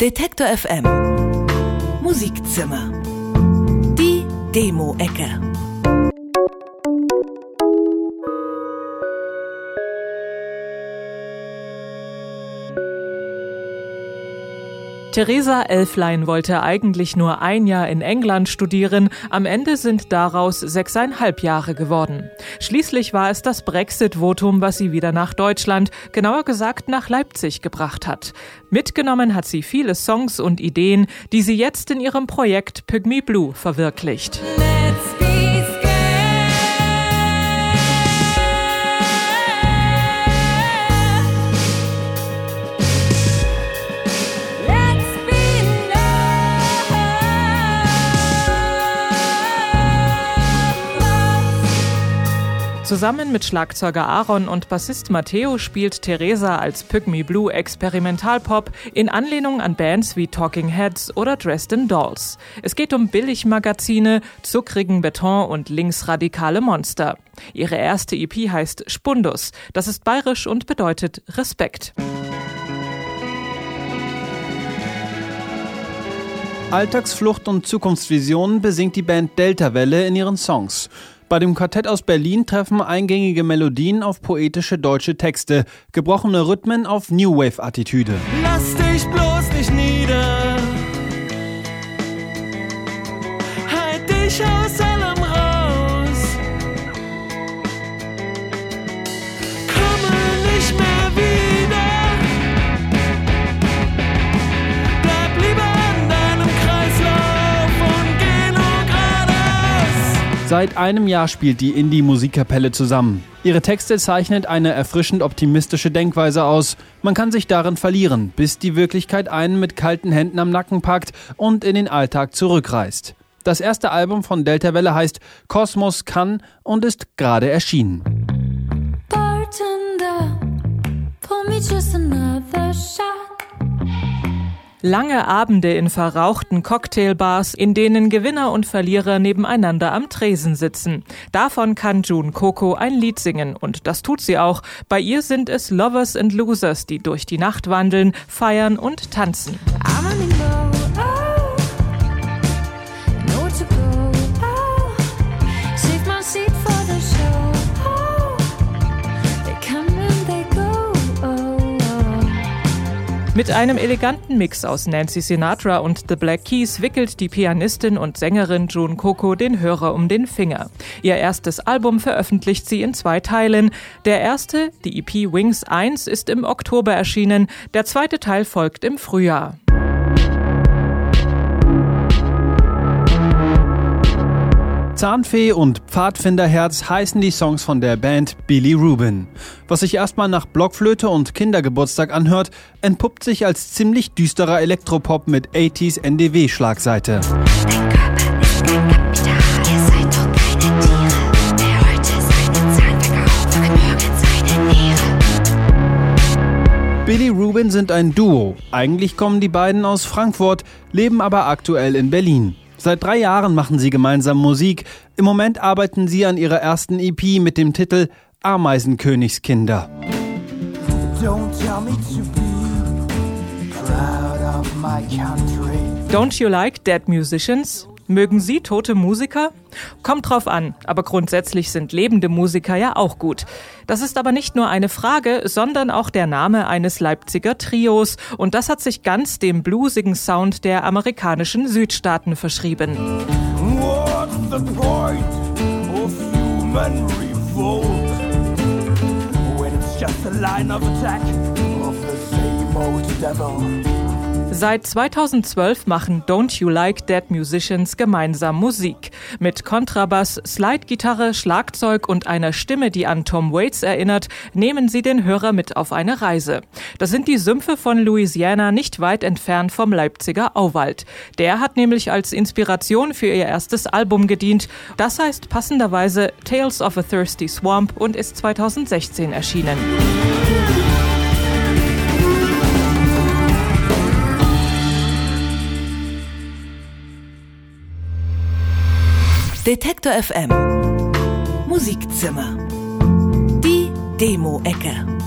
Detektor FM Musikzimmer. Die Demo-Ecke. Theresa Elflein wollte eigentlich nur ein Jahr in England studieren, am Ende sind daraus sechseinhalb Jahre geworden. Schließlich war es das Brexit-Votum, was sie wieder nach Deutschland, genauer gesagt nach Leipzig gebracht hat. Mitgenommen hat sie viele Songs und Ideen, die sie jetzt in ihrem Projekt Pygmy Blue verwirklicht. Zusammen mit Schlagzeuger Aaron und Bassist Matteo spielt Theresa als Pygmy Blue Experimentalpop in Anlehnung an Bands wie Talking Heads oder Dresden Dolls. Es geht um Billigmagazine, zuckrigen Beton und linksradikale Monster. Ihre erste EP heißt Spundus. Das ist bayerisch und bedeutet Respekt. Alltagsflucht und Zukunftsvisionen besingt die Band Deltawelle in ihren Songs. Bei dem Quartett aus Berlin treffen eingängige Melodien auf poetische deutsche Texte, gebrochene Rhythmen auf New Wave-Attitüde. Lass dich bloß nicht nieder. Halt dich aus Seit einem Jahr spielt die Indie-Musikkapelle zusammen. Ihre Texte zeichnet eine erfrischend optimistische Denkweise aus. Man kann sich darin verlieren, bis die Wirklichkeit einen mit kalten Händen am Nacken packt und in den Alltag zurückreißt. Das erste Album von Delta Welle heißt Kosmos kann und ist gerade erschienen. Bartender, Lange Abende in verrauchten Cocktailbars, in denen Gewinner und Verlierer nebeneinander am Tresen sitzen. Davon kann June Coco ein Lied singen und das tut sie auch. Bei ihr sind es Lovers and Losers, die durch die Nacht wandeln, feiern und tanzen. Mit einem eleganten Mix aus Nancy Sinatra und The Black Keys wickelt die Pianistin und Sängerin June Coco den Hörer um den Finger. Ihr erstes Album veröffentlicht sie in zwei Teilen. Der erste, die EP Wings 1, ist im Oktober erschienen, der zweite Teil folgt im Frühjahr. Zahnfee und Pfadfinderherz heißen die Songs von der Band Billy Rubin. Was sich erstmal nach Blockflöte und Kindergeburtstag anhört, entpuppt sich als ziemlich düsterer Elektropop mit 80s NDW-Schlagseite. Billy Rubin sind ein Duo. Eigentlich kommen die beiden aus Frankfurt, leben aber aktuell in Berlin. Seit drei Jahren machen sie gemeinsam Musik. Im Moment arbeiten sie an ihrer ersten EP mit dem Titel Ameisenkönigskinder. Don't tell me to be proud of my country. Don't you like dead musicians? Mögen Sie tote Musiker? Kommt drauf an, aber grundsätzlich sind lebende Musiker ja auch gut. Das ist aber nicht nur eine Frage, sondern auch der Name eines Leipziger Trios und das hat sich ganz dem bluesigen Sound der amerikanischen Südstaaten verschrieben. What's the point of human revolt when it's just a line of attack of the same old devil? Seit 2012 machen Don't You Like Dead Musicians gemeinsam Musik. Mit Kontrabass, Slidegitarre, Schlagzeug und einer Stimme, die an Tom Waits erinnert, nehmen sie den Hörer mit auf eine Reise. Das sind die Sümpfe von Louisiana nicht weit entfernt vom Leipziger Auwald. Der hat nämlich als Inspiration für ihr erstes Album gedient. Das heißt passenderweise Tales of a Thirsty Swamp und ist 2016 erschienen. Detektor FM Musikzimmer. Die Demo-Ecke.